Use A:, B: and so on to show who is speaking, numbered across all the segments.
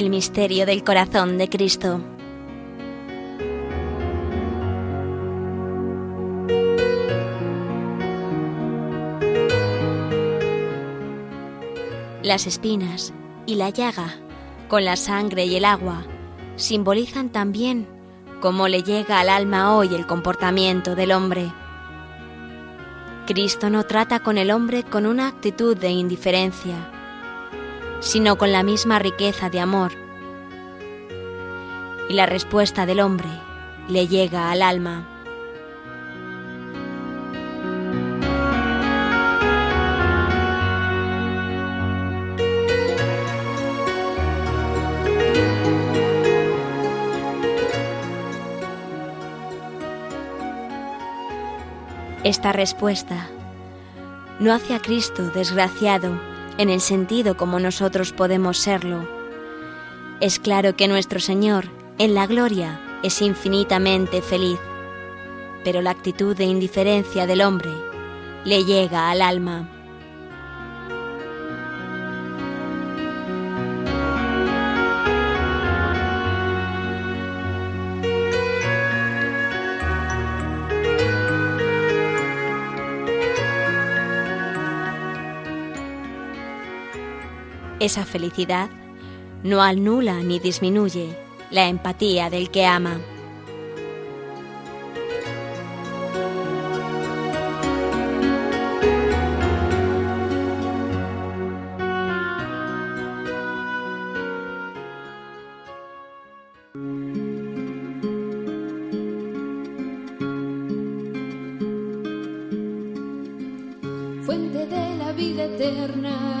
A: El misterio del corazón de Cristo. Las espinas y la llaga, con la sangre y el agua, simbolizan también cómo le llega al alma hoy el comportamiento del hombre. Cristo no trata con el hombre con una actitud de indiferencia, sino con la misma riqueza de amor. Y la respuesta del hombre le llega al alma. Esta respuesta no hace a Cristo desgraciado en el sentido como nosotros podemos serlo. Es claro que nuestro Señor, en la gloria, es infinitamente feliz, pero la actitud de indiferencia del hombre le llega al alma. Esa felicidad no anula ni disminuye la empatía del que ama.
B: fuente de la vida eterna.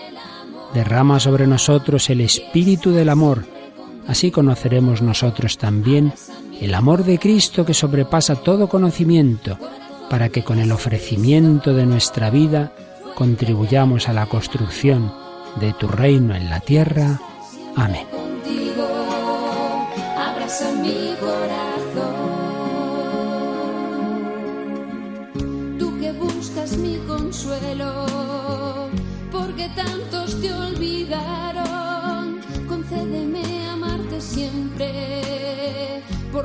C: derrama sobre nosotros el espíritu del amor. Así conoceremos nosotros también el amor de Cristo que sobrepasa todo conocimiento, para que con el ofrecimiento de nuestra vida contribuyamos a la construcción de tu reino en la tierra. Amén.
B: Tú que buscas mi consuelo, porque tanto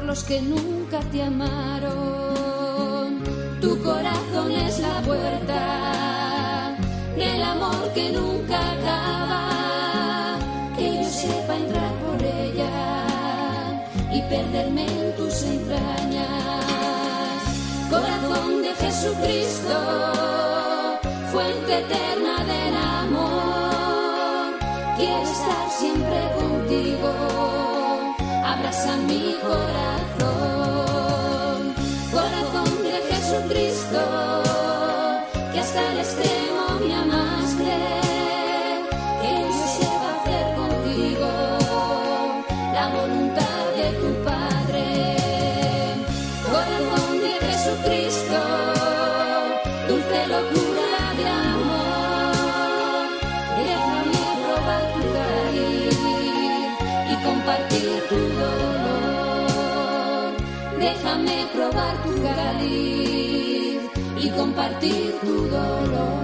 B: los que nunca te amaron. Tu corazón es la puerta del amor que nunca acaba, que yo sepa entrar por ella y perderme en tus entrañas. Corazón de Jesucristo, fuente eterna del amor, quiero estar siempre contigo, abraza mi corazón. Compartir tu dolor.